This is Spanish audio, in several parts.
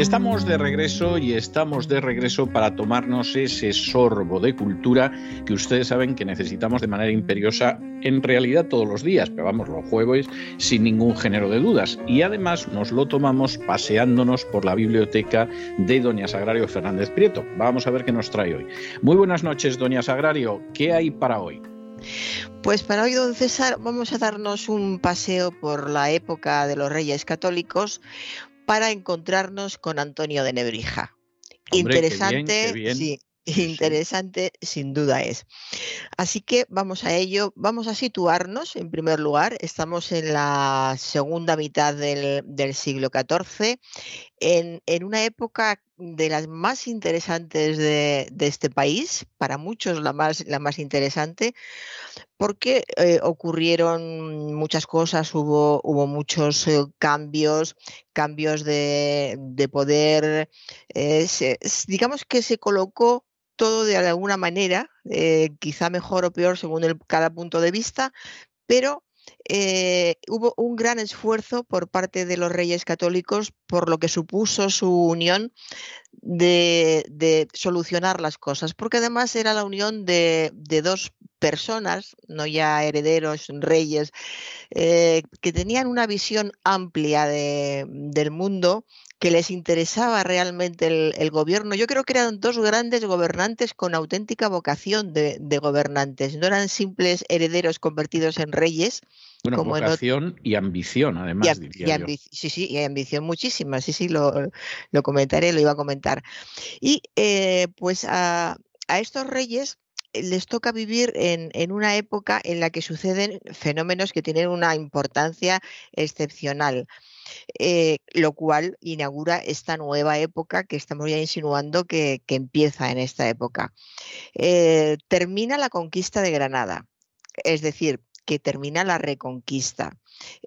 Estamos de regreso y estamos de regreso para tomarnos ese sorbo de cultura que ustedes saben que necesitamos de manera imperiosa en realidad todos los días, pero vamos, los jueves sin ningún género de dudas. Y además nos lo tomamos paseándonos por la biblioteca de Doña Sagrario Fernández Prieto. Vamos a ver qué nos trae hoy. Muy buenas noches, Doña Sagrario. ¿Qué hay para hoy? Pues para hoy, don César, vamos a darnos un paseo por la época de los reyes católicos, para encontrarnos con Antonio de Nebrija. Interesante, sí, interesante sin duda es. Así que vamos a ello, vamos a situarnos en primer lugar, estamos en la segunda mitad del, siglo XIV, en, una época de las más interesantes de, este país, para muchos la más, interesante, porque eh, ocurrieron muchas cosas, hubo, hubo muchos eh, cambios, cambios de, poder, eh, digamos que se colocó todo de alguna manera, quizá mejor o peor según cada punto de vista, pero eh, hubo un gran esfuerzo por parte de los reyes católicos por lo que supuso su unión de, solucionar las cosas, porque además era la unión de, dos personas, no ya herederos, reyes, eh, que tenían una visión amplia del mundo que les interesaba realmente el, gobierno. Yo creo que eran dos grandes gobernantes con auténtica vocación de, gobernantes. No eran simples herederos convertidos en reyes. Bueno, como vocación y ambición, además. sí, sí, y ambición muchísima. Sí, sí, lo, comentaré, lo iba a comentar. Y eh, pues a, estos reyes les toca vivir en, en, una época en la que suceden fenómenos que tienen una importancia excepcional. Eh, lo cual inaugura esta nueva época que estamos ya insinuando que, empieza en esta época. Eh, termina la conquista de Granada, es decir, que termina la reconquista.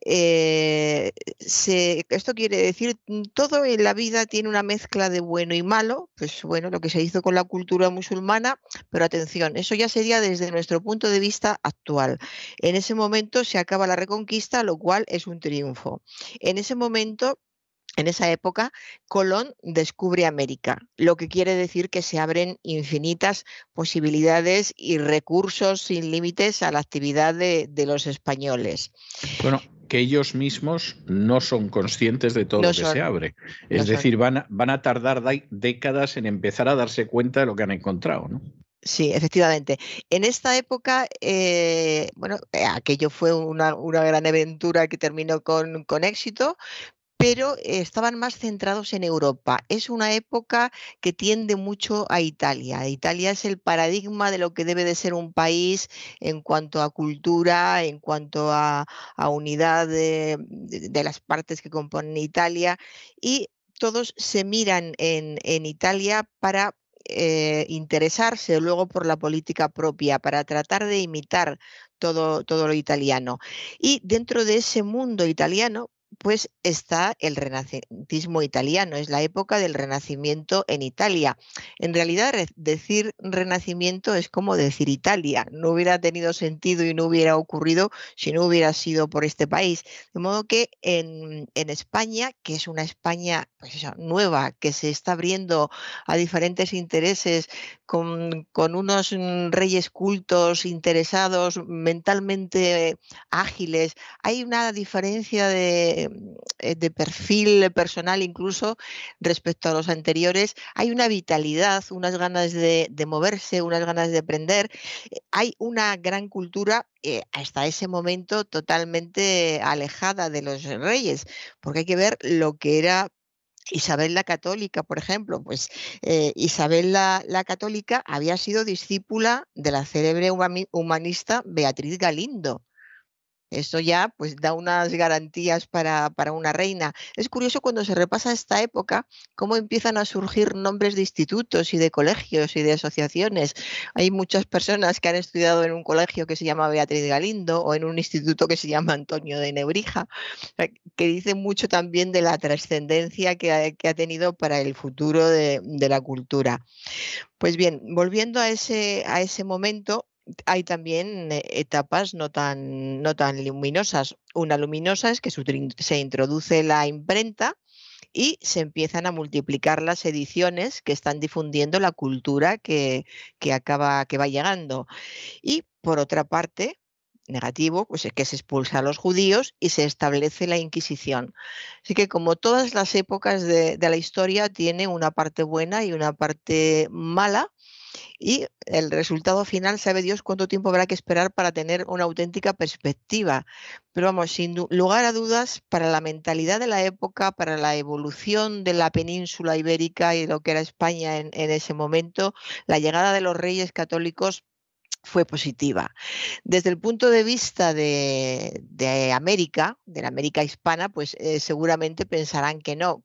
Eh, esto quiere decir, mm, todo en la vida tiene una mezcla de bueno y malo, pues bueno, lo que se hizo con la cultura musulmana, pero atención, eso ya sería desde nuestro punto de vista actual. En ese momento se acaba la reconquista, lo cual es un triunfo. En ese momento en esa época, Colón descubre América, lo que quiere decir que se abren infinitas posibilidades y recursos sin límites a la actividad de, los españoles. Bueno, que ellos mismos no son conscientes de todo lo que se abre. Es decir, van a, van a tardar décadas en empezar a darse cuenta de lo que han encontrado, ¿no? Sí, efectivamente. En esta época, eh, bueno, eh, aquello fue una, una, gran aventura que terminó con, con éxito, pero estaban más centrados en Europa. Es una época que tiende mucho a Italia. Italia es el paradigma de lo que debe de ser un país en cuanto a cultura, en cuanto a, unidad de, las partes que componen Italia y todos se miran en, Italia para eh, interesarse luego por la política propia, para tratar de imitar todo lo italiano. Y dentro de ese mundo italiano, pues está el renacentismo italiano, es la época del renacimiento en Italia. En realidad decir renacimiento es como decir Italia, no hubiera tenido sentido y no hubiera ocurrido si no hubiera sido por este país. De modo que en, España, que es una España pues nueva, que se está abriendo a diferentes intereses, con, unos mm, reyes cultos, interesados, mentalmente ágiles, hay una diferencia de eh, de, perfil personal incluso respecto a los anteriores, hay una vitalidad, unas ganas de, moverse, unas ganas de aprender, eh, hay una gran cultura eh, hasta ese momento totalmente alejada de los reyes, porque hay que ver lo que era Isabel la Católica, por ejemplo, pues Isabel la, la, Católica había sido discípula de la célebre humanista Beatriz Galindo. Esto ya pues da unas garantías para, para, una reina. Es curioso cuando se repasa esta época cómo empiezan a surgir nombres de institutos y de colegios y de asociaciones. Hay muchas personas que han estudiado en un colegio que se llama Beatriz Galindo o en un instituto que se llama Antonio de Nebrija, que dicen mucho también de la trascendencia que ha, que ha, tenido para el futuro de, de la cultura. Pues bien, volviendo a ese, a ese momento, hay también eh, etapas no tan, no tan luminosas. Una luminosa es que se introduce la imprenta y se empiezan a multiplicar las ediciones que están difundiendo la cultura que, que acaba, que va llegando. Y por otra parte, negativo, pues es que se expulsa a los judíos y se establece la Inquisición. Así que como todas las épocas de, de la historia, tiene una parte buena y una parte mala y el resultado final, sabe Dios cuánto tiempo habrá que esperar para tener una auténtica perspectiva. Pero vamos, sin lugar a dudas, para la mentalidad de la época, para la evolución de la península ibérica y lo que era España en, en ese momento, la llegada de los reyes católicos fue positiva. Desde el punto de vista de, América, de la América hispana, pues eh, seguramente pensarán que no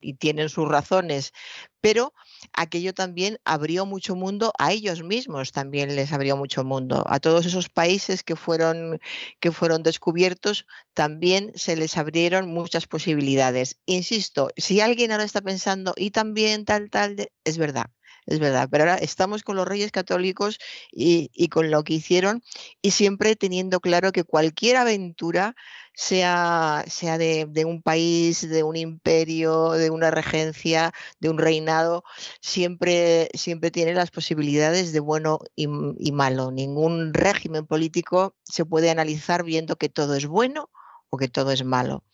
y tienen sus razones, pero aquello también abrió mucho mundo a ellos mismos, también les abrió mucho mundo. A todos esos países que fueron, que fueron descubiertos, también se les abrieron muchas posibilidades. Insisto, si alguien ahora está pensando, y también tal, tal, es verdad es verdad, pero ahora estamos con los reyes católicos y, con lo que hicieron y siempre teniendo claro que cualquier aventura, sea, sea de, un país, de un imperio, de una regencia, de un reinado, siempre, siempre tiene las posibilidades de bueno y, y malo. Ningún régimen político se puede analizar viendo que todo es bueno o que todo es malo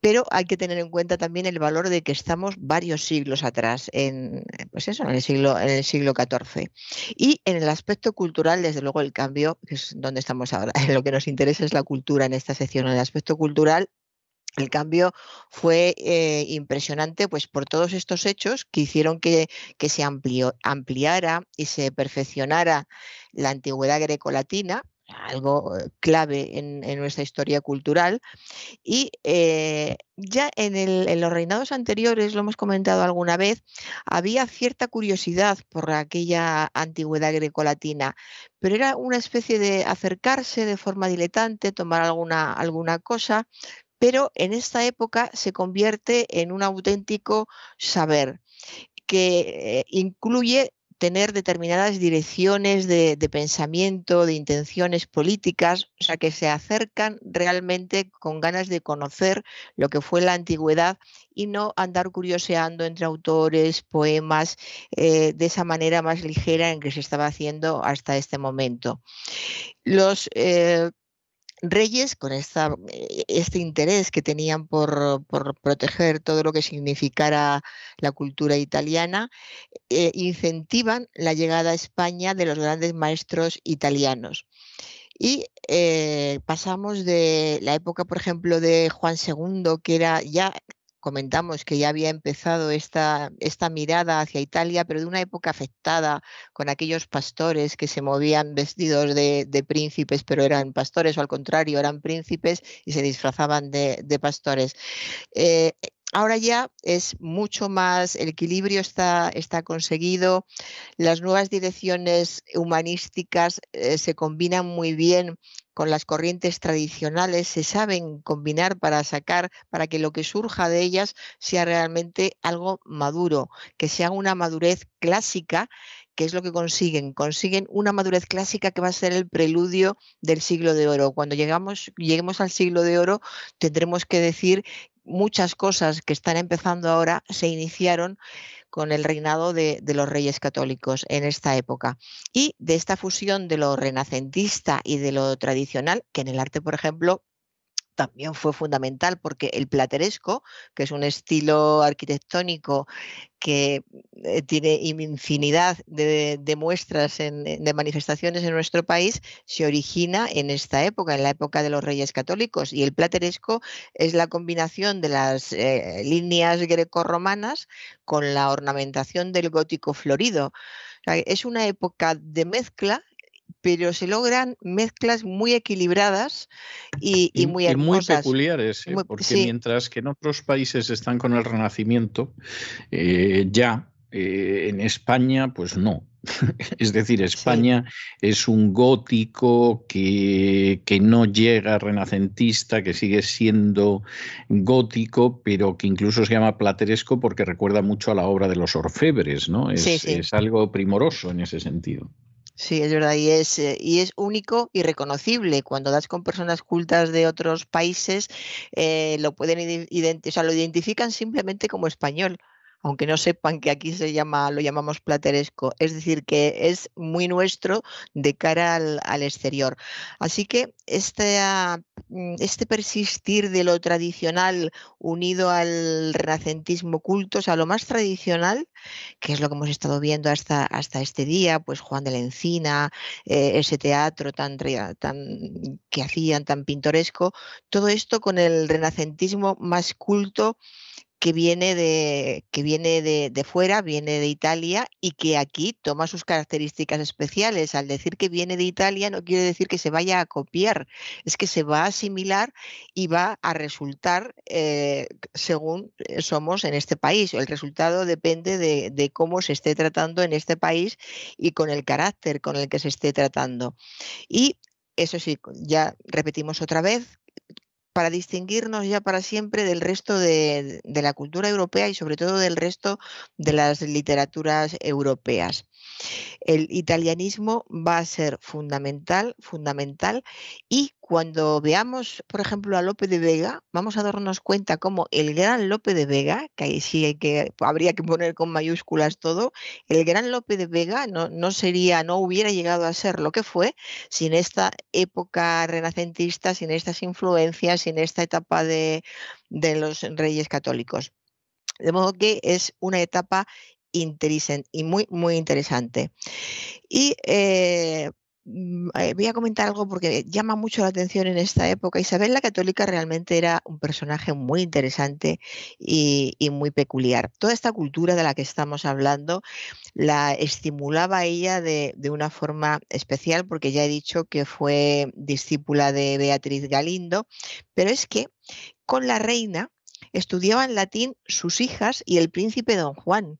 pero hay que tener en cuenta también el valor de que estamos varios siglos atrás, en, pues eso, en el siglo, en el siglo XIV. Y en el aspecto cultural, desde luego, el cambio, que es donde estamos ahora, lo que nos interesa es la cultura en esta sección. En el aspecto cultural, el cambio fue eh, impresionante pues, por todos estos hechos que hicieron que, que se ampliara y se perfeccionara la antigüedad grecolatina, algo eh, clave en, nuestra historia cultural. Y eh, ya en, los reinados anteriores, lo hemos comentado alguna vez, había cierta curiosidad por aquella antigüedad grecolatina, pero era una especie de acercarse de forma diletante, tomar alguna, alguna cosa, pero en esta época se convierte en un auténtico saber que eh, incluye tener determinadas direcciones de, pensamiento, de intenciones políticas, o sea, que se acercan realmente con ganas de conocer lo que fue la antigüedad y no andar curioseando entre autores, poemas, eh, de esa manera más ligera en que se estaba haciendo hasta este momento. Los eh, reyes, con esta, eh, este interés que tenían por, proteger todo lo que significara la cultura italiana, eh, incentivan la llegada a España de los grandes maestros italianos. Y eh, pasamos de la época, por ejemplo, de Juan II, que era ya comentamos que ya había empezado esta, esta mirada hacia Italia, pero de una época afectada con aquellos pastores que se movían vestidos de, príncipes, pero eran pastores, o al contrario, eran príncipes y se disfrazaban de, pastores. Eh, ahora ya es mucho más, el equilibrio está, está conseguido, las nuevas direcciones humanísticas eh, se combinan muy bien con las corrientes tradicionales, se saben combinar para sacar, para que lo que surja de ellas sea realmente algo maduro, que sea una madurez clásica que es lo que consiguen. Consiguen una madurez clásica que va a ser el preludio del siglo de oro. Cuando llegamos, lleguemos al siglo de oro, tendremos que decir muchas cosas que están empezando ahora se iniciaron con el reinado de, los reyes católicos en esta época. Y de esta fusión de lo renacentista y de lo tradicional, que en el arte, por ejemplo, también fue fundamental porque el plateresco, que es un estilo arquitectónico que eh, tiene infinidad de, muestras, de manifestaciones en nuestro país, se origina en esta época, en la época de los reyes católicos. Y el plateresco es la combinación de las eh, líneas grecorromanas con la ornamentación del gótico florido. es una época de mezcla pero se logran mezclas muy equilibradas y, muy hermosas. muy peculiares, ¿eh? porque mientras que en otros países están con el Renacimiento, eh, ya eh, en España, pues no. es decir, España es un gótico que, que, no llega renacentista, que sigue siendo gótico, pero que incluso se llama plateresco porque recuerda mucho a la obra de los orfebres, ¿no? es algo primoroso en ese sentido. Sí, es verdad, y es, eh, y es único y reconocible. Cuando das con personas cultas de otros países, eh, lo pueden identificar, lo identifican simplemente como español aunque no sepan que aquí se llama, lo llamamos plateresco, es decir, que es muy nuestro de cara al, exterior. Así que mm, este, persistir de lo tradicional unido al renacentismo culto, o sea, lo más tradicional, que es lo que hemos estado viendo hasta, hasta este día, pues Juan de la Encina, eh, ese teatro tan, tan que hacían tan pintoresco, todo esto con el renacentismo más culto que viene de, que viene de, fuera, viene de Italia y que aquí toma sus características especiales. Al decir que viene de Italia no quiere decir que se vaya a copiar, es que se va a asimilar y va a resultar eh, según eh, somos en este país. El resultado depende de, de cómo se esté tratando en este país y con el carácter con el que se esté tratando. Y eso sí, ya repetimos otra vez, para distinguirnos ya para siempre del resto de, la cultura europea y sobre todo del resto de las literaturas europeas. El italianismo va a ser fundamental, fundamental y cuando veamos, por ejemplo, a Lope de Vega, vamos a darnos cuenta cómo el gran Lope de Vega, que ahí sí hay que, habría que poner con mayúsculas todo, el gran Lope de Vega no, no sería, no hubiera llegado a ser lo que fue sin esta época renacentista, sin estas influencias, sin esta etapa de, de los reyes católicos. De modo que es una etapa y muy, muy interesante. Y eh, mm, eh, voy a comentar algo porque llama mucho la atención en esta época. Isabel la Católica realmente era un personaje muy interesante y, muy peculiar. Toda esta cultura de la que estamos hablando la estimulaba ella de, de, una forma especial porque ya he dicho que fue discípula de Beatriz Galindo, pero es que con la reina estudiaban latín sus hijas y el príncipe don Juan.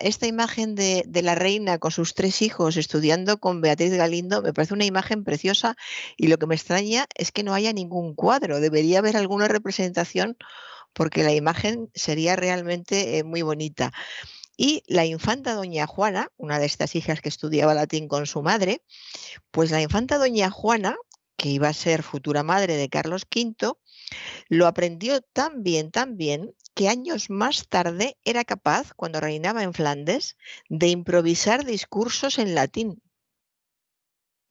Esta, imagen de, la reina con sus tres hijos estudiando con Beatriz Galindo me parece una imagen preciosa y lo que me extraña es que no haya ningún cuadro. Debería haber alguna representación porque la imagen sería realmente eh, muy bonita. Y la infanta doña Juana, una de estas hijas que estudiaba latín con su madre, pues la infanta doña Juana, que iba a ser futura madre de Carlos V, lo aprendió tan bien, tan bien, que años más tarde era capaz, cuando reinaba en Flandes, de improvisar discursos en latín.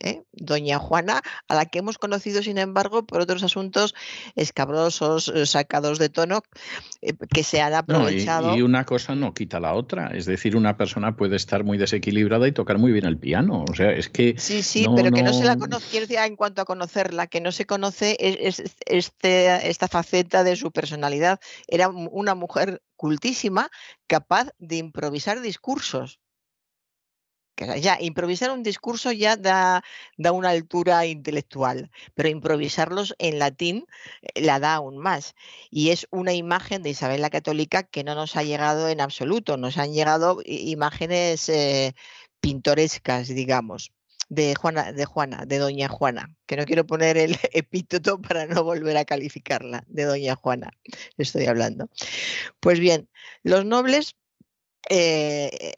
¿Eh? Doña Juana, a la que hemos conocido, sin embargo, por otros asuntos escabrosos, eh, sacados de tono, eh, que se han aprovechado. y, una cosa no quita la otra. Es decir, una persona puede estar muy desequilibrada y tocar muy bien el piano. O sea, es que. Sí, sí, pero que no se la conoce, quiero decir, en cuanto a conocerla, que no se conoce es, este, esta faceta de su personalidad. Era una mujer cultísima, capaz de improvisar discursos ya improvisar un discurso ya da, da, una altura intelectual, pero improvisarlos en latín eh, la da aún más. Y es una imagen de Isabel la Católica que no nos ha llegado en absoluto, nos han llegado imágenes eh, pintorescas, digamos. De Juana, de Juana, de Doña Juana, que no quiero poner el epíteto para no volver a calificarla, de Doña Juana, estoy hablando. Pues bien, los nobles eh,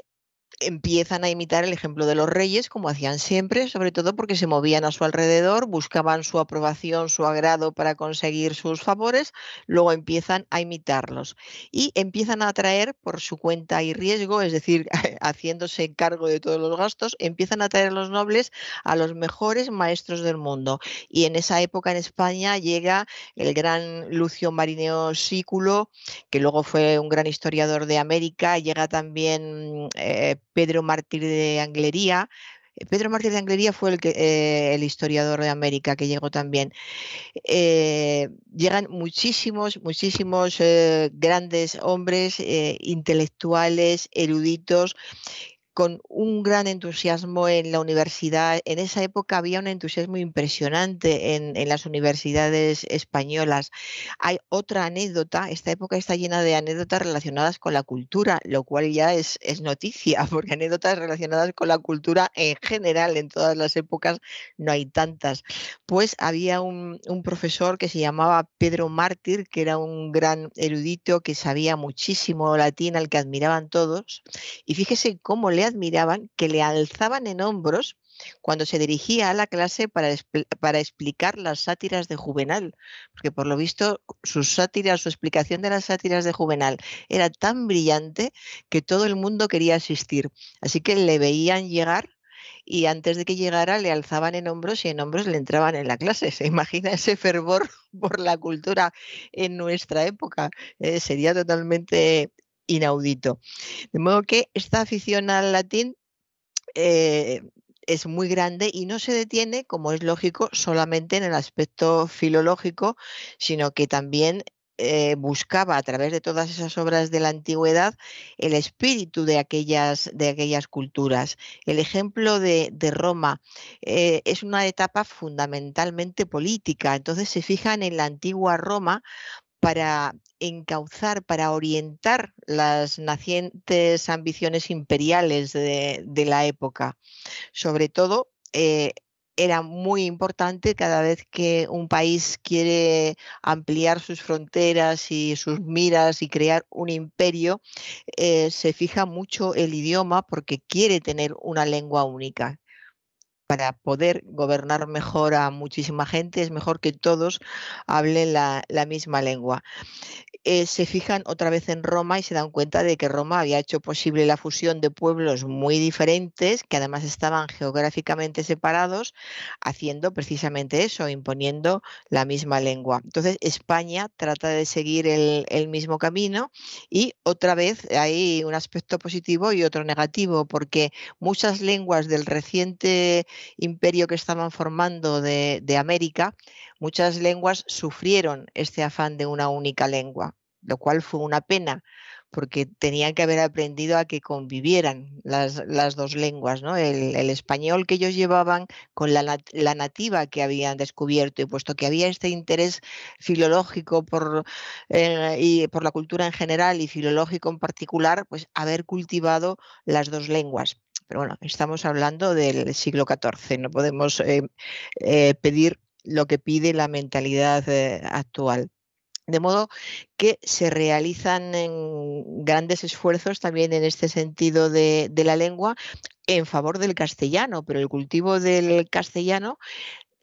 empiezan a imitar el ejemplo de los reyes, como hacían siempre, sobre todo porque se movían a su alrededor, buscaban su aprobación, su agrado para conseguir sus favores, luego empiezan a imitarlos y empiezan a atraer por su cuenta y riesgo, es decir, haciéndose cargo de todos los gastos, empiezan a atraer a los nobles a los mejores maestros del mundo. Y en esa época en España llega el gran Lucio Marineo Sículo, que luego fue un gran historiador de América, llega también eh, Pedro Mártir de Anglería. Eh, Pedro Mártir de Anglería fue eh, el historiador de América que llegó también. Eh, llegan muchísimos, muchísimos grandes hombres intelectuales, eruditos, con un gran entusiasmo en la universidad. En esa época había un entusiasmo impresionante en, las universidades españolas. Hay otra anécdota, esta época está llena de anécdotas relacionadas con la cultura, lo cual ya es, es noticia, porque anécdotas relacionadas con la cultura en general, en todas las épocas, no hay tantas. Pues había un, un profesor que se llamaba Pedro Mártir, que era un gran erudito que sabía muchísimo latín, al que admiraban todos. Y fíjese cómo le admiraban que le alzaban en hombros cuando se dirigía a la clase para, para, explicar las sátiras de Juvenal, porque por lo visto sus sátiras, su explicación de las sátiras de Juvenal era tan brillante que todo el mundo quería asistir. Así que le veían llegar y antes de que llegara le alzaban en hombros y en hombros le entraban en la clase. ¿Se imagina ese fervor por la cultura en nuestra época? Eh, sería totalmente inaudito. De modo que esta afición al latín eh, es muy grande y no se detiene, como es lógico, solamente en el aspecto filológico, sino que también eh, buscaba a través de todas esas obras de la antigüedad el espíritu de aquellas, de aquellas culturas. El ejemplo de, Roma eh, es una etapa fundamentalmente política, entonces se fijan en la antigua Roma para encauzar, para orientar las nacientes ambiciones imperiales de, la época. Sobre todo, eh, era muy importante cada vez que un país quiere ampliar sus fronteras y sus miras y crear un imperio, eh, se fija mucho el idioma porque quiere tener una lengua única para poder gobernar mejor a muchísima gente, es mejor que todos hablen la, misma lengua. Eh, se fijan otra vez en Roma y se dan cuenta de que Roma había hecho posible la fusión de pueblos muy diferentes, que además estaban geográficamente separados, haciendo precisamente eso, imponiendo la misma lengua. Entonces, España trata de seguir el, el mismo camino y otra vez hay un aspecto positivo y otro negativo, porque muchas lenguas del reciente imperio que estaban formando de, América, muchas lenguas sufrieron este afán de una única lengua, lo cual fue una pena porque tenían que haber aprendido a que convivieran las, dos lenguas, ¿no? El, español que ellos llevaban con la, nativa que habían descubierto y puesto que había este interés filológico por, eh, y por la cultura en general y filológico en particular, pues haber cultivado las dos lenguas. Pero bueno, estamos hablando del siglo XIV, no podemos eh, eh, pedir lo que pide la mentalidad eh, actual. De modo que se realizan grandes esfuerzos también en este sentido de, la lengua en favor del castellano, pero el cultivo del castellano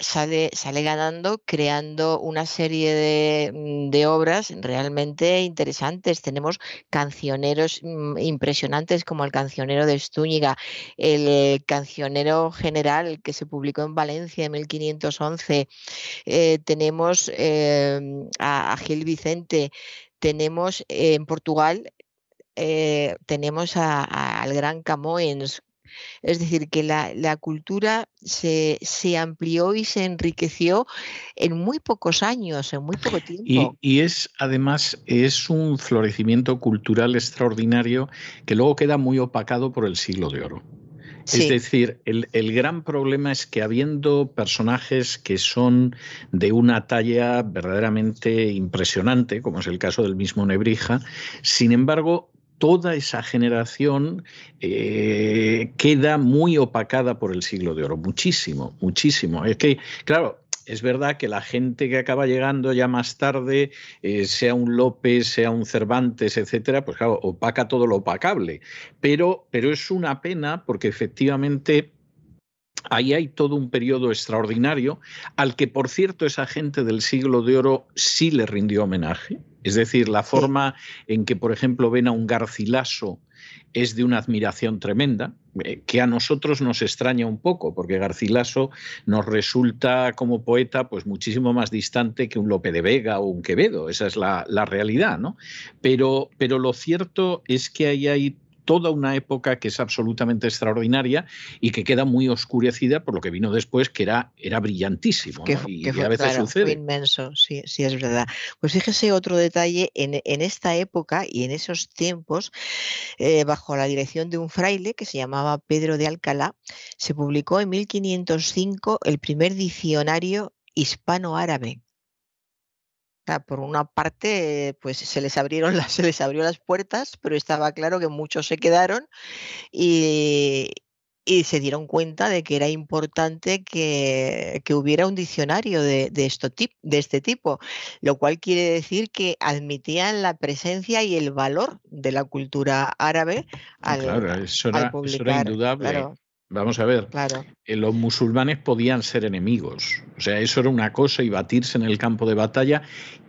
sale, sale ganando creando una serie de, mm, obras realmente interesantes. Tenemos cancioneros mm, impresionantes como el cancionero de Estúñiga, el cancionero general que se publicó en Valencia en 1511. Eh, tenemos em, a, Gil Vicente, tenemos en Portugal eh, tenemos al gran Camoens es decir, que la, cultura se, amplió y se enriqueció en muy pocos años, en muy poco tiempo. Y, es, además, es un florecimiento cultural extraordinario que luego queda muy opacado por el siglo de oro. Es decir, el, el, gran problema es que habiendo personajes que son de una talla verdaderamente impresionante, como es el caso del mismo Nebrija, sin embargo, toda esa generación eh, queda muy opacada por el siglo de oro, muchísimo, muchísimo. Es que, claro, es verdad que la gente que acaba llegando ya más tarde, eh, sea un López, sea un Cervantes, etcétera, pues claro, opaca todo lo opacable. Pero, pero es una pena porque efectivamente Ahí hay todo un periodo extraordinario al que, por cierto, esa gente del siglo de oro sí le rindió homenaje. Es decir, la forma en que, por ejemplo, ven a un Garcilaso es de una admiración tremenda, eh, que a nosotros nos extraña un poco, porque Garcilaso nos resulta como poeta pues muchísimo más distante que un Lope de Vega o un Quevedo, esa es la, realidad, ¿no? Pero, pero lo cierto es que ahí hay toda una época que es absolutamente extraordinaria y que queda muy oscurecida por lo que vino después, que era, era brillantísimo. y, a veces sucede. inmenso, sí, sí, es verdad. Pues fíjese otro detalle, en, esta época y en esos tiempos, eh, bajo la dirección de un fraile que se llamaba Pedro de Alcalá, se publicó en 1505 el primer diccionario hispano-árabe por una parte, pues se les abrieron las, se les abrió las puertas, pero estaba claro que muchos se quedaron y, se dieron cuenta de que era importante que, hubiera un diccionario de, de, de este tipo, lo cual quiere decir que admitían la presencia y el valor de la cultura árabe al, claro, eso era, indudable. Vamos a ver, claro. Eh, los musulmanes podían ser enemigos, o sea, eso era una cosa y batirse en el campo de batalla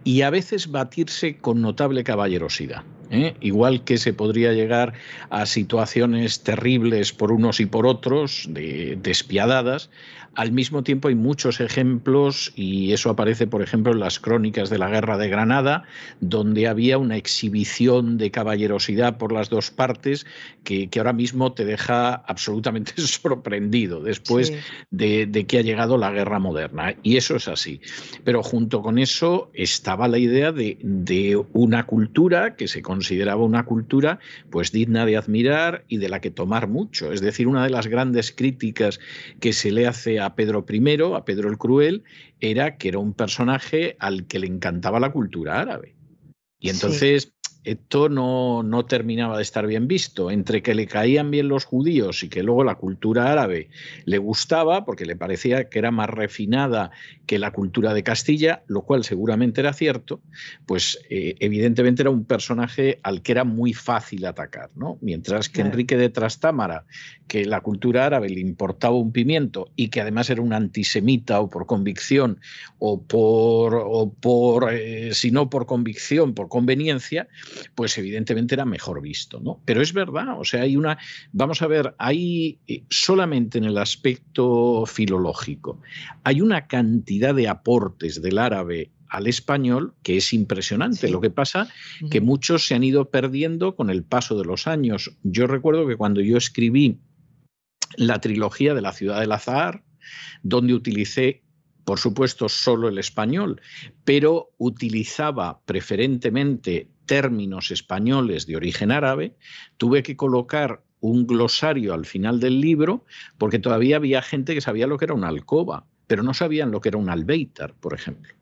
y a veces batirse con notable caballerosidad. ¿eh? Igual que se podría llegar a situaciones terribles por unos y por otros, de, despiadadas, al mismo tiempo hay muchos ejemplos, y eso aparece, por ejemplo, en las crónicas de la Guerra de Granada, donde había una exhibición de caballerosidad por las dos partes que, ahora mismo te deja absolutamente sorprendido después de, que ha llegado la guerra moderna. Y eso es así. Pero junto con eso estaba la idea de, de una cultura que se consideraba una cultura pues digna de admirar y de la que tomar mucho. Es decir, una de las grandes críticas que se le hace a Pedro I, a Pedro el Cruel, era que era un personaje al que le encantaba la cultura árabe. Y entonces esto no, no, terminaba de estar bien visto. Entre que le caían bien los judíos y que luego la cultura árabe le gustaba, porque le parecía que era más refinada que la cultura de Castilla, lo cual seguramente era cierto, pues eh, evidentemente era un personaje al que era muy fácil atacar. ¿no? Mientras que Enrique de Trastámara, que la cultura árabe le importaba un pimiento y que además era un antisemita o por convicción o por, o por eh, si no por convicción, por conveniencia, pues evidentemente era mejor visto, ¿no? Pero es verdad, o sea, hay una, vamos a ver, hay eh, solamente en el aspecto filológico, hay una cantidad de aportes del árabe al español que es impresionante. Lo que pasa que muchos se han ido perdiendo con el paso de los años. Yo recuerdo que cuando yo escribí la trilogía de la ciudad del azahar, donde utilicé por supuesto, solo el español, pero utilizaba preferentemente términos españoles de origen árabe, tuve que colocar un glosario al final del libro porque todavía había gente que sabía lo que era una alcoba, pero no sabían lo que era un albeitar, por ejemplo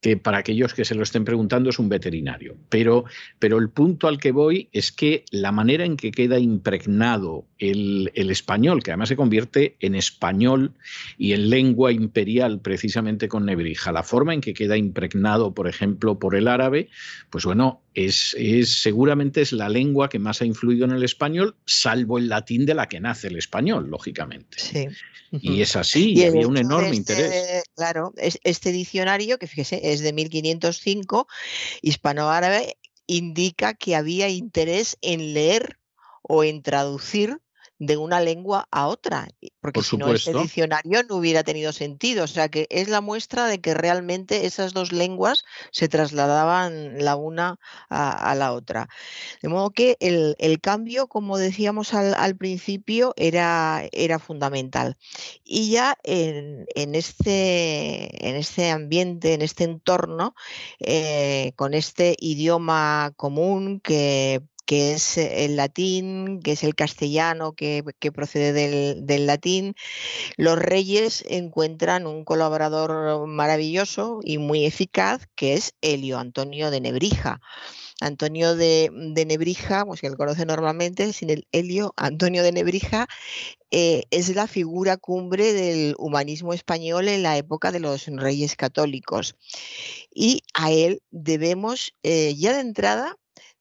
que para aquellos que se lo estén preguntando es un veterinario. Pero, pero el punto al que voy es que la manera en que queda impregnado el, español, que además se convierte en español y en lengua imperial precisamente con Nebrija, la forma en que queda impregnado, por ejemplo, por el árabe, pues bueno, es, es, seguramente es la lengua que más ha influido en el español, salvo el latín de la que nace el español, lógicamente. Sí. Y es así, y, había un enorme interés. Claro, este diccionario, que fíjese, es de 1505, hispano-árabe, indica que había interés en leer o en traducir de una lengua a otra, porque si no este diccionario no hubiera tenido sentido. O sea que es la muestra de que realmente esas dos lenguas se trasladaban la una a, la otra. De modo que el, cambio, como decíamos al, principio, era, era, fundamental. Y ya en, este, en este ambiente, en este entorno, eh, con este idioma común que que es el latín, que es el castellano que, procede del, latín. Los reyes encuentran un colaborador maravilloso y muy eficaz, que es Helio Antonio de Nebrija. Antonio de, Nebrija, pues que él conoce normalmente, sin el Helio, Antonio de Nebrija eh, es la figura cumbre del humanismo español en la época de los reyes católicos. Y a él debemos eh, ya de entrada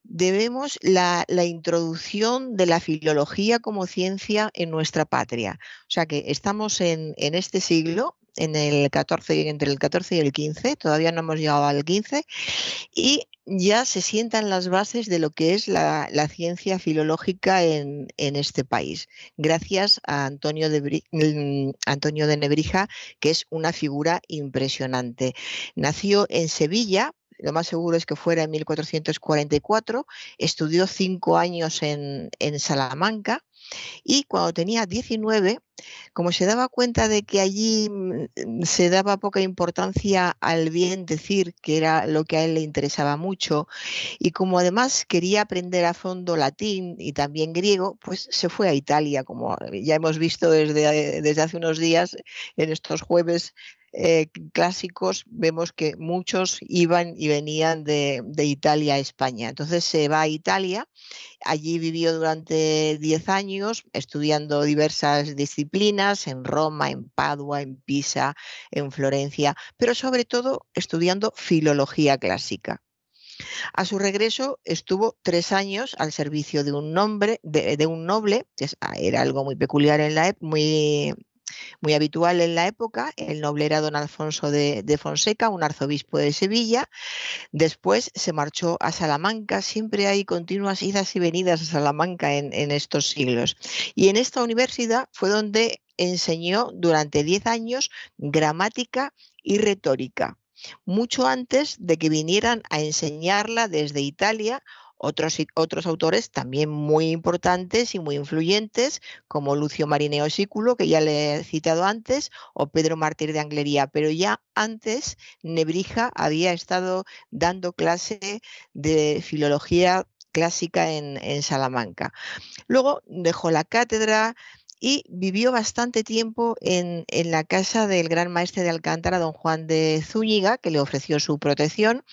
debemos la, introducción de la filología como ciencia en nuestra patria. O sea que estamos en, este siglo, en el 14, entre el 14 y el 15, todavía no hemos llegado al 15, y ya se sientan las bases de lo que es la, ciencia filológica en, este país, gracias a Antonio de, mm, Antonio de Nebrija, que es una figura impresionante. Nació en Sevilla, lo más seguro es que fuera en 1444, estudió cinco años en, en Salamanca y cuando tenía 19, como se daba cuenta de que allí mm, se daba poca importancia al bien decir, que era lo que a él le interesaba mucho, y como además quería aprender a fondo latín y también griego, pues se fue a Italia, como ya hemos visto desde, desde hace unos días en estos jueves eh, clásicos vemos que muchos iban y venían de, Italia a España. Entonces se va a Italia, allí vivió durante 10 años estudiando diversas disciplinas en Roma, en Padua, en Pisa, en Florencia, pero sobre todo estudiando filología clásica. A su regreso estuvo tres años al servicio de un, nombre, de, un noble, que era algo muy peculiar en la época, muy muy habitual en la época. El noble era don Alfonso de, Fonseca, un arzobispo de Sevilla. Después se marchó a Salamanca. Siempre hay continuas idas y venidas a Salamanca en, estos siglos. Y en esta universidad fue donde enseñó durante 10 años gramática y retórica, mucho antes de que vinieran a enseñarla desde Italia otros, otros autores también muy importantes y muy influyentes, como Lucio Marineo Sículo, que ya le he citado antes, o Pedro Mártir de Anglería, pero ya antes Nebrija había estado dando clase de filología clásica en, en Salamanca. Luego dejó la cátedra, y vivió bastante tiempo en, la casa del gran maestre de Alcántara, don Juan de Zúñiga, que le ofreció su protección,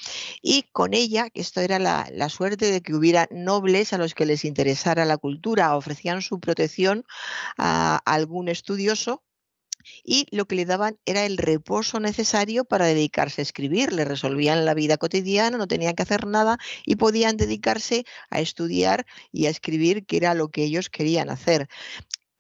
y con ella, que esto era la, la suerte de que hubiera nobles a los que les interesara la cultura, ofrecían su protección a algún estudioso y lo que le daban era el reposo necesario para dedicarse a escribir. Le resolvían la vida cotidiana, no tenían que hacer nada y podían dedicarse a estudiar y a escribir, que era lo que ellos querían hacer.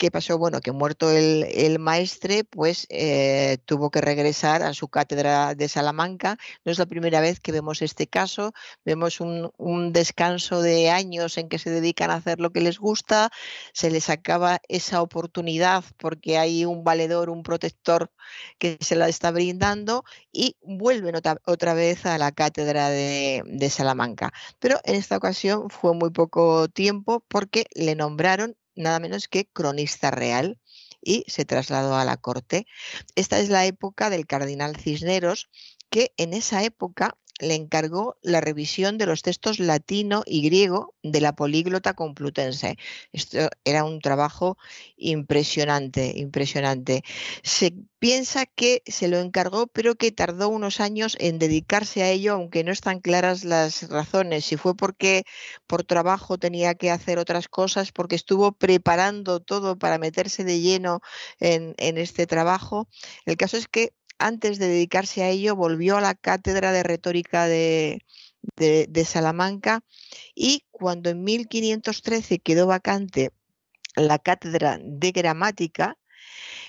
¿Qué pasó? Bueno, que muerto el, maestre, pues eh, tuvo que regresar a su cátedra de Salamanca. No es la primera vez que vemos este caso. Vemos un, descanso de años en que se dedican a hacer lo que les gusta. Se les acaba esa oportunidad porque hay un valedor, un protector que se la está brindando y vuelven otra, vez a la cátedra de Salamanca. Pero en esta ocasión fue muy poco tiempo porque le nombraron nada menos que cronista real y se trasladó a la corte. Esta es la época del cardenal Cisneros, que en esa época le encargó la revisión de los textos latino y griego de la políglota complutense. Esto era un trabajo impresionante, impresionante. Se piensa que se lo encargó, pero que tardó unos años en dedicarse a ello, aunque no están claras las razones. Si fue porque por trabajo tenía que hacer otras cosas, porque estuvo preparando todo para meterse de lleno en, en este trabajo. El caso es que antes de dedicarse a ello, volvió a la cátedra de retórica de, Salamanca y cuando en 1513 quedó vacante la cátedra de gramática,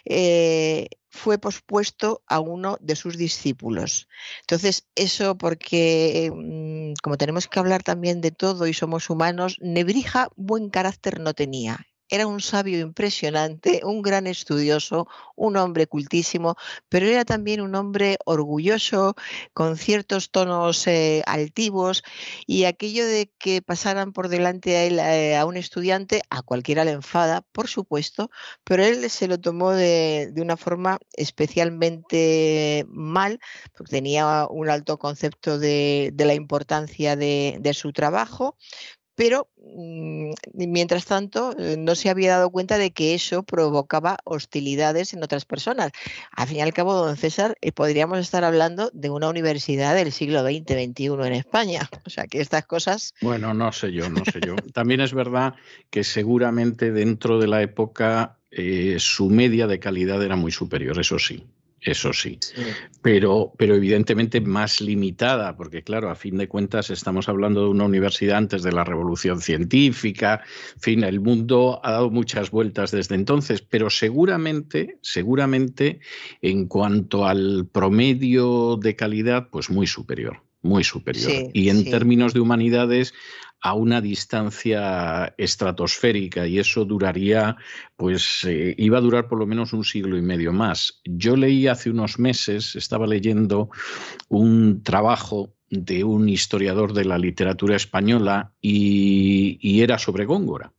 eh, fue pospuesto a uno de sus discípulos. Entonces, eso porque, mm, como tenemos que hablar también de todo y somos humanos, Nebrija buen carácter no tenía era un sabio impresionante, un gran estudioso, un hombre cultísimo, pero era también un hombre orgulloso, con ciertos tonos eh, altivos, y aquello de que pasaran por delante eh, a un estudiante, a cualquiera le enfada, por supuesto, pero él se lo tomó de, una forma especialmente mal, porque tenía un alto concepto de, la importancia de su trabajo, pero mm, mientras tanto eh, no se había dado cuenta de que eso provocaba hostilidades en otras personas. Al fin y al cabo, don César, eh, podríamos estar hablando de una universidad del siglo XX, XXI en España. O sea, que estas cosas... Bueno, no sé yo, no sé yo. También es verdad que seguramente dentro de la época eh, su media de calidad era muy superior, eso sí eso sí. Pero, pero evidentemente más limitada, porque claro, a fin de cuentas estamos hablando de una universidad antes de la revolución científica, en fin, el mundo ha dado muchas vueltas desde entonces, pero seguramente, seguramente en cuanto al promedio de calidad, pues muy superior muy superior. y en términos de humanidades, a una distancia estratosférica y eso duraría, pues eh, iba a durar por lo menos un siglo y medio más. Yo leí hace unos meses, estaba leyendo un trabajo de un historiador de la literatura española y, era sobre Góngora.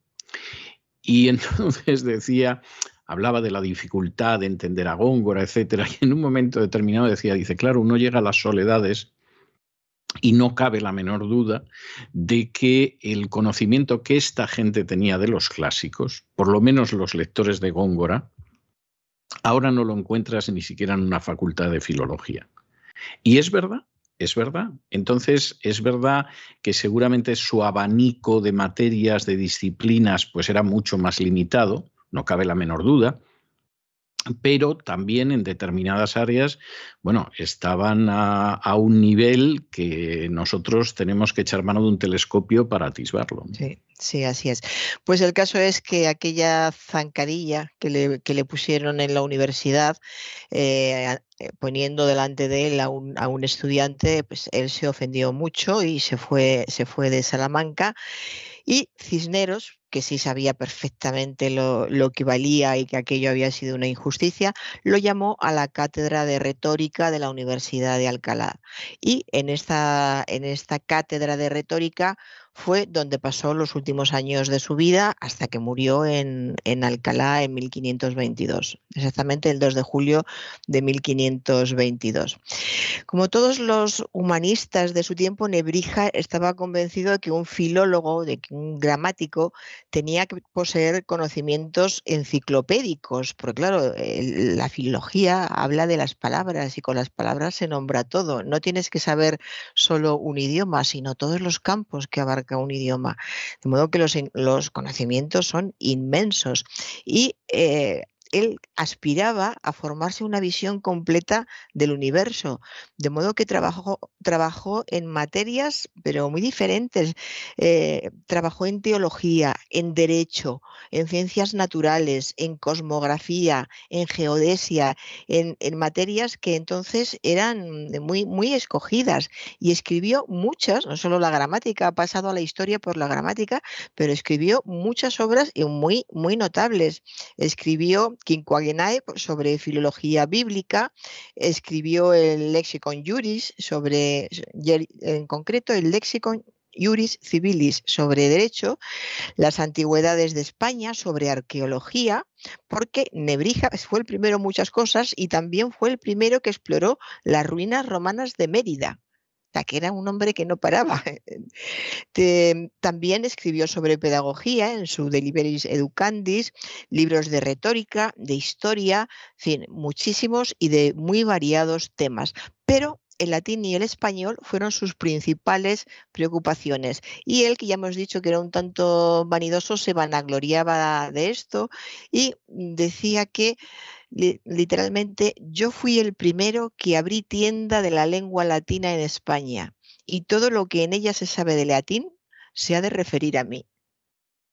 Y entonces decía, hablaba de la dificultad de entender a Góngora, etcétera, y en un momento determinado decía, dice, claro, uno llega a las soledades y no cabe la menor duda de que el conocimiento que esta gente tenía de los clásicos, por lo menos los lectores de Góngora, ahora no lo encuentras ni siquiera en una facultad de filología. Y es verdad, es verdad. Entonces, es verdad que seguramente su abanico de materias, de disciplinas, pues era mucho más limitado, no cabe la menor duda, pero también en determinadas áreas, bueno, estaban a, un nivel que nosotros tenemos que echar mano de un telescopio para atisbarlo. Sí, sí, así es. Pues el caso es que aquella zancadilla que le, pusieron en la universidad, eh, eh, poniendo delante de él a un, a un, estudiante, pues él se ofendió mucho y se fue, se fue de Salamanca. Y Cisneros, que sí sabía perfectamente lo, que valía y que aquello había sido una injusticia, lo llamó a la cátedra de retórica de la Universidad de Alcalá. Y en esta, en esta cátedra de retórica fue donde pasó los últimos años de su vida hasta que murió en, Alcalá en 1522, exactamente el 2 de julio de 1522. Como todos los humanistas de su tiempo, Nebrija estaba convencido de que un filólogo, de que un gramático, tenía que poseer conocimientos enciclopédicos, porque claro, la filología habla de las palabras y con las palabras se nombra todo. No tienes que saber solo un idioma, sino todos los campos que abarca un idioma. De modo que los, los conocimientos son inmensos. Y eh, él aspiraba a formarse una visión completa del universo, de modo que trabajó, trabajó en materias, pero muy diferentes. Eh, trabajó en teología, en derecho, en ciencias naturales, en cosmografía, en geodesia, en, materias que entonces eran muy, muy escogidas. Y escribió muchas, no solo la gramática, ha pasado a la historia por la gramática, pero escribió muchas obras y muy, muy notables. Escribió Quinquagenae sobre filología bíblica, escribió el Lexicon Juris sobre, en concreto, el Lexicon Juris Civilis sobre derecho, las antigüedades de España sobre arqueología, porque Nebrija fue el primero en muchas cosas y también fue el primero que exploró las ruinas romanas de Mérida que era un hombre que no paraba. también escribió sobre pedagogía en su Deliberis Educandis, libros de retórica, de historia, fin, muchísimos y de muy variados temas. Pero el latín y el español fueron sus principales preocupaciones. Y él, que ya hemos dicho que era un tanto vanidoso, se vanagloriaba de esto y decía que literalmente yo fui el primero que abrí tienda de la lengua latina en España y todo lo que en ella se sabe de latín se ha de referir a mí.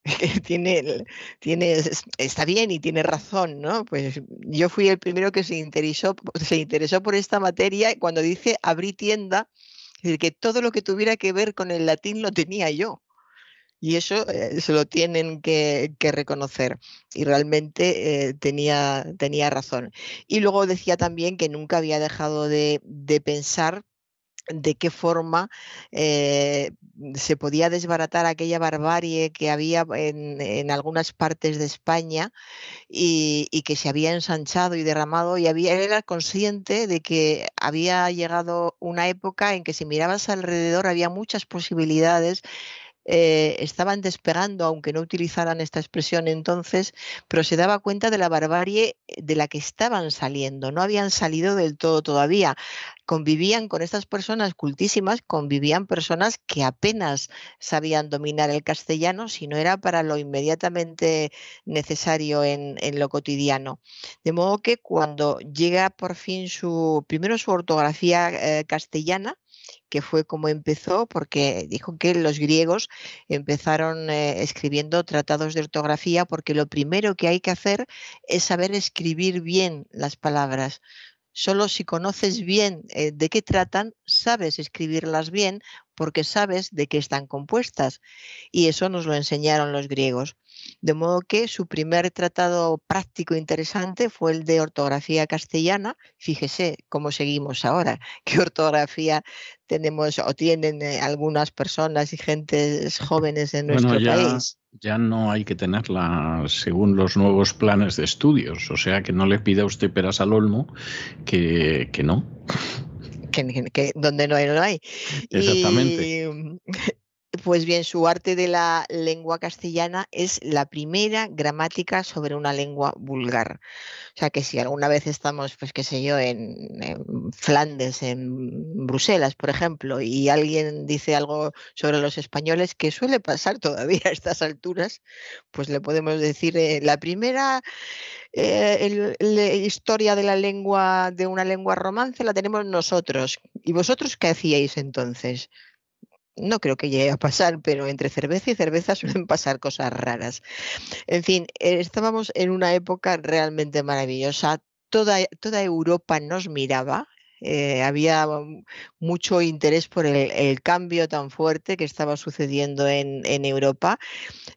tiene, tiene, está bien y tiene razón, ¿no? Pues yo fui el primero que se interesó, se interesó por esta materia cuando dice abrí tienda, es decir, que todo lo que tuviera que ver con el latín lo tenía yo. Y eso eh, se lo tienen que, reconocer. Y realmente eh, tenía, tenía razón. Y luego decía también que nunca había dejado de, pensar de qué forma eh, se podía desbaratar aquella barbarie que había en, algunas partes de España y, y, que se había ensanchado y derramado y había, era consciente de que había llegado una época en que si mirabas alrededor había muchas posibilidades eh, estaban despegando, aunque no utilizaran esta expresión entonces, pero se daba cuenta de la barbarie de la que estaban saliendo. No habían salido del todo todavía. Convivían con estas personas cultísimas, convivían personas que apenas sabían dominar el castellano, si no era para lo inmediatamente necesario en, lo cotidiano. De modo que cuando llega por fin su, primero su ortografía eh, castellana, que fue como empezó, porque dijo que los griegos empezaron eh, escribiendo tratados de ortografía porque lo primero que hay que hacer es saber escribir bien las palabras. Solo si conoces bien eh, de qué tratan, sabes escribirlas bien porque sabes de qué están compuestas. Y eso nos lo enseñaron los griegos. De modo que su primer tratado práctico interesante fue el de ortografía castellana. Fíjese cómo seguimos ahora, qué ortografía tenemos o tienen eh, algunas personas y gentes jóvenes en nuestro país. Ya no hay que tenerla según los nuevos planes de estudios, o sea que no le pida usted peras al olmo, que, que no. Que, donde no hay, no hay. Exactamente. Pues bien, su arte de la lengua castellana es la primera gramática sobre una lengua vulgar. O sea que si alguna vez estamos, pues qué sé yo, en, Flandes, en Bruselas, por ejemplo, y alguien dice algo sobre los españoles, que suele pasar todavía a estas alturas, pues le podemos decir, eh, la primera eh, historia de la lengua, de una lengua romance, la tenemos nosotros. ¿Y vosotros qué hacíais entonces? No creo que llegue a pasar, pero entre cerveza y cerveza suelen pasar cosas raras. En fin, eh, estábamos en una época realmente maravillosa. Toda, toda Europa nos miraba, eh, había mucho interés por el, cambio tan fuerte que estaba sucediendo en, Europa.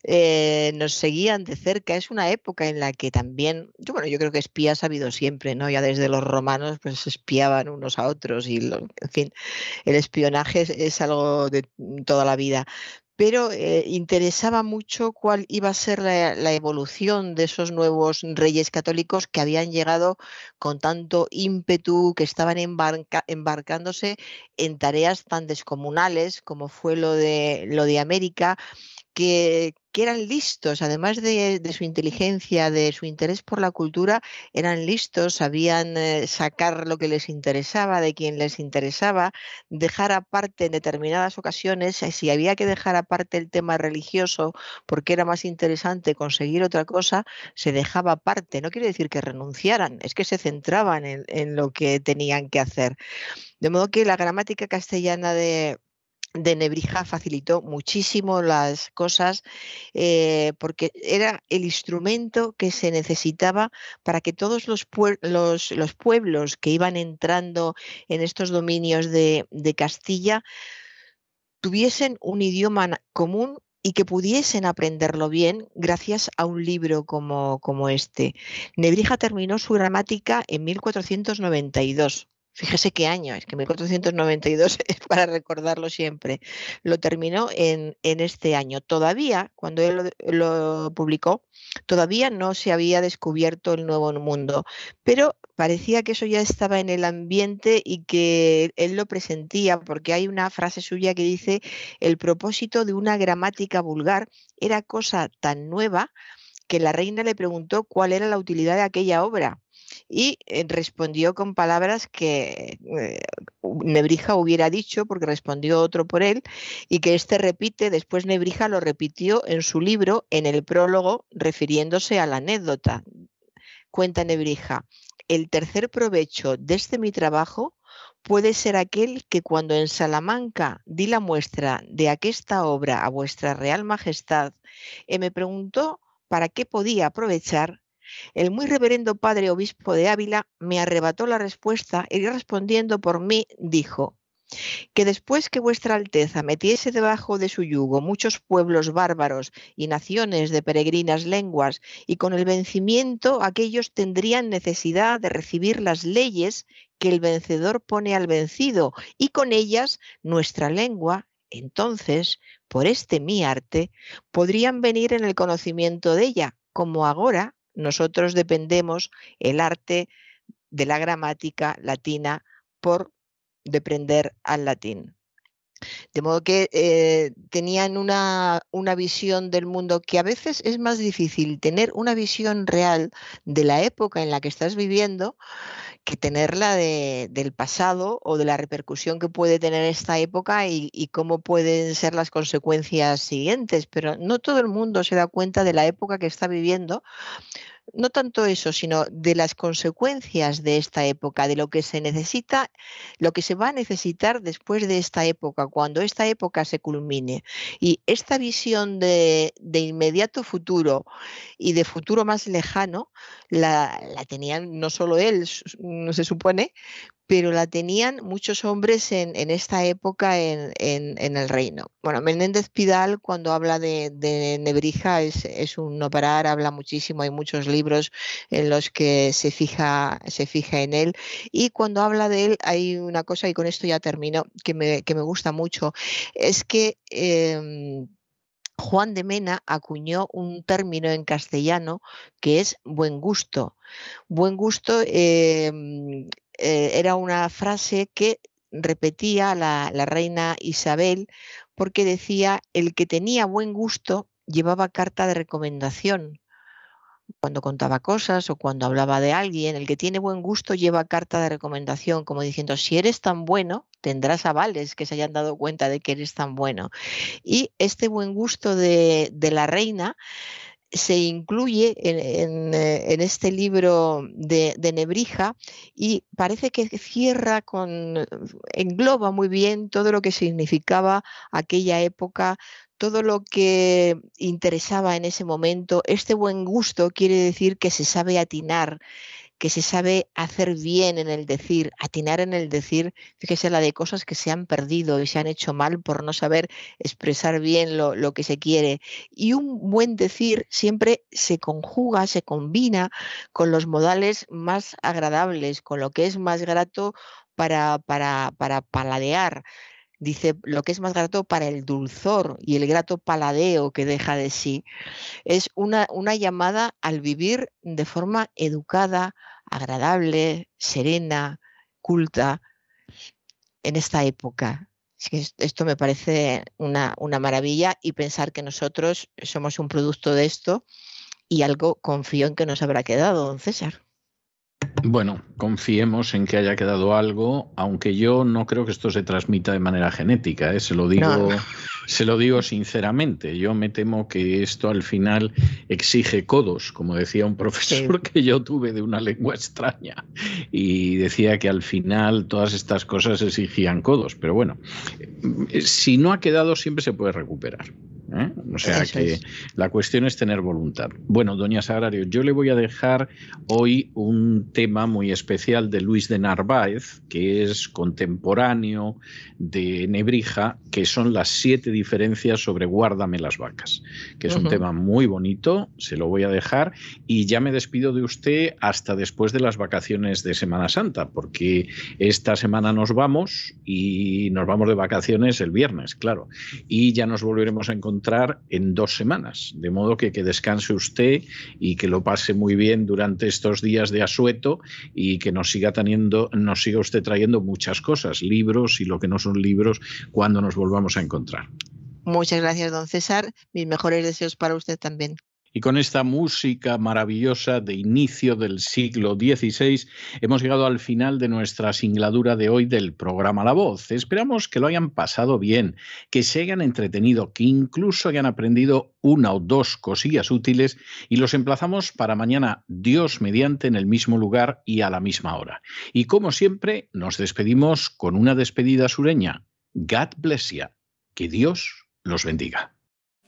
Eh, nos seguían de cerca. Es una época en la que también, yo, bueno, yo creo que espías ha habido siempre, ¿no? Ya desde los romanos, pues espiaban unos a otros y, en fin, el espionaje es algo de toda la vida pero eh, interesaba mucho cuál iba a ser la, evolución de esos nuevos reyes católicos que habían llegado con tanto ímpetu, que estaban embarcándose en tareas tan descomunales como fue lo de, lo de América que, eran listos, además de, su inteligencia, de su interés por la cultura, eran listos, sabían eh, sacar lo que les interesaba, de quien les interesaba, dejar aparte en determinadas ocasiones, eh, si había que dejar aparte el tema religioso porque era más interesante conseguir otra cosa, se dejaba aparte. No quiere decir que renunciaran, es que se centraban en lo que tenían que hacer. De modo que la gramática castellana de, de Nebrija facilitó muchísimo las cosas eh, porque era el instrumento que se necesitaba para que todos los, los, pueblos que iban entrando en estos dominios de, Castilla tuviesen un idioma común y que pudiesen aprenderlo bien gracias a un libro como, como este. Nebrija terminó su gramática en 1492 Fíjese qué año, es que 1492 es para recordarlo siempre. Lo terminó en, este año. Todavía, cuando él lo, publicó, todavía no se había descubierto el nuevo mundo, pero parecía que eso ya estaba en el ambiente y que él lo presentía, porque hay una frase suya que dice, el propósito de una gramática vulgar era cosa tan nueva que la reina le preguntó cuál era la utilidad de aquella obra y eh, respondió con palabras que eh, Nebrija hubiera dicho porque respondió otro por él y que éste repite, después Nebrija lo repitió en su libro en el prólogo refiriéndose a la anécdota. Cuenta Nebrija, el tercer provecho de este mi trabajo puede ser aquel que cuando en Salamanca di la muestra de aquesta obra a vuestra real majestad, y me preguntó para qué podía aprovechar, el muy reverendo padre obispo de Ávila me arrebató la respuesta y respondiendo por mí dijo, que después que vuestra Alteza metiese debajo de su yugo muchos pueblos bárbaros y naciones de peregrinas lenguas, y con el vencimiento aquellos tendrían necesidad de recibir las leyes que el vencedor pone al vencido, y con ellas nuestra lengua, entonces, por este mi arte, podrían venir en el conocimiento de ella, como ahora nosotros dependemos el arte de la gramática latina por depender al latín. De modo que eh, tenían una, una, visión del mundo que a veces es más difícil tener una visión real de la época en la que estás viviendo que tenerla de, del pasado o de la repercusión que puede tener esta época y, y, cómo pueden ser las consecuencias siguientes. Pero no todo el mundo se da cuenta de la época que está viviendo no tanto eso, sino de las consecuencias de esta época, de lo que se necesita, lo que se va a necesitar después de esta época, cuando esta época se culmine. Y esta visión de, inmediato futuro y de futuro más lejano la, la tenían no solo él, no se supone, pero la tenían muchos hombres en, esta época en, el reino. Bueno, Menéndez Pidal cuando habla de, Nebrija es, un no parar, habla muchísimo, hay muchos libros en los que se fija, se fija en él y cuando habla de él hay una cosa, y con esto ya termino, que me, gusta mucho, es que... Em, Juan de Mena acuñó un término en castellano que es buen gusto. Buen gusto em, eh, era una frase que repetía la, la reina Isabel porque decía, el que tenía buen gusto llevaba carta de recomendación cuando contaba cosas o cuando hablaba de alguien, el que tiene buen gusto lleva carta de recomendación, como diciendo, si eres tan bueno, tendrás avales que se hayan dado cuenta de que eres tan bueno. Y este buen gusto de, de la reina se incluye en, eh, este libro de, Nebrija y parece que cierra con, engloba muy bien todo lo que significaba aquella época, todo lo que interesaba en ese momento. Este buen gusto quiere decir que se sabe atinar, que se sabe hacer bien en el decir, atinar en el decir, fíjese la de cosas que se han perdido y se han hecho mal por no saber expresar bien lo, lo que se quiere. Y un buen decir siempre se conjuga, se combina con los modales más agradables, con lo que es más grato para, para, para paladear dice lo que es más grato para el dulzor y el grato paladeo que deja de sí. Es una, una llamada al vivir de forma educada, agradable, serena, culta en esta época. esto me parece una, una maravilla y pensar que nosotros somos un producto de esto y algo confío en que nos habrá quedado, don César. Bueno, confiemos en que haya quedado algo, aunque yo no creo que esto se transmita de manera genética, ¿eh? se lo digo, se lo digo sinceramente. Yo me temo que esto al final exige codos, como decía un profesor que yo tuve de una lengua extraña, y decía que al final todas estas cosas exigían codos. Pero bueno, eh, si no ha quedado, siempre se puede recuperar. ¿Eh? O sea que la cuestión es tener voluntad. Bueno, doña Sagrario, yo le voy a dejar hoy un tema muy especial de Luis de Narváez, que es contemporáneo de Nebrija, que son las siete diferencias sobre Guárdame las vacas, que es un tema muy bonito, se lo voy a dejar y ya me despido de usted hasta después de las vacaciones de Semana Santa, porque esta semana nos vamos y nos vamos de vacaciones el viernes, claro, y ya nos volveremos a en dos semanas. De modo que que descanse usted y que lo pase muy bien durante estos días de asueto y que nos siga teniendo, nos siga usted trayendo muchas cosas, libros y lo que no son libros cuando nos volvamos a encontrar. Muchas gracias, don César. Mis mejores deseos para usted también. Y con esta música maravillosa de inicio del siglo XVI, hemos llegado al final de nuestra singladura de hoy del programa La Voz. Esperamos que lo hayan pasado bien, que se hayan entretenido, que incluso hayan aprendido una o dos cosillas útiles y los emplazamos para mañana, Dios mediante, en el mismo lugar y a la misma hora. Y como siempre, nos despedimos con una despedida sureña. God bless you. Que Dios los bendiga.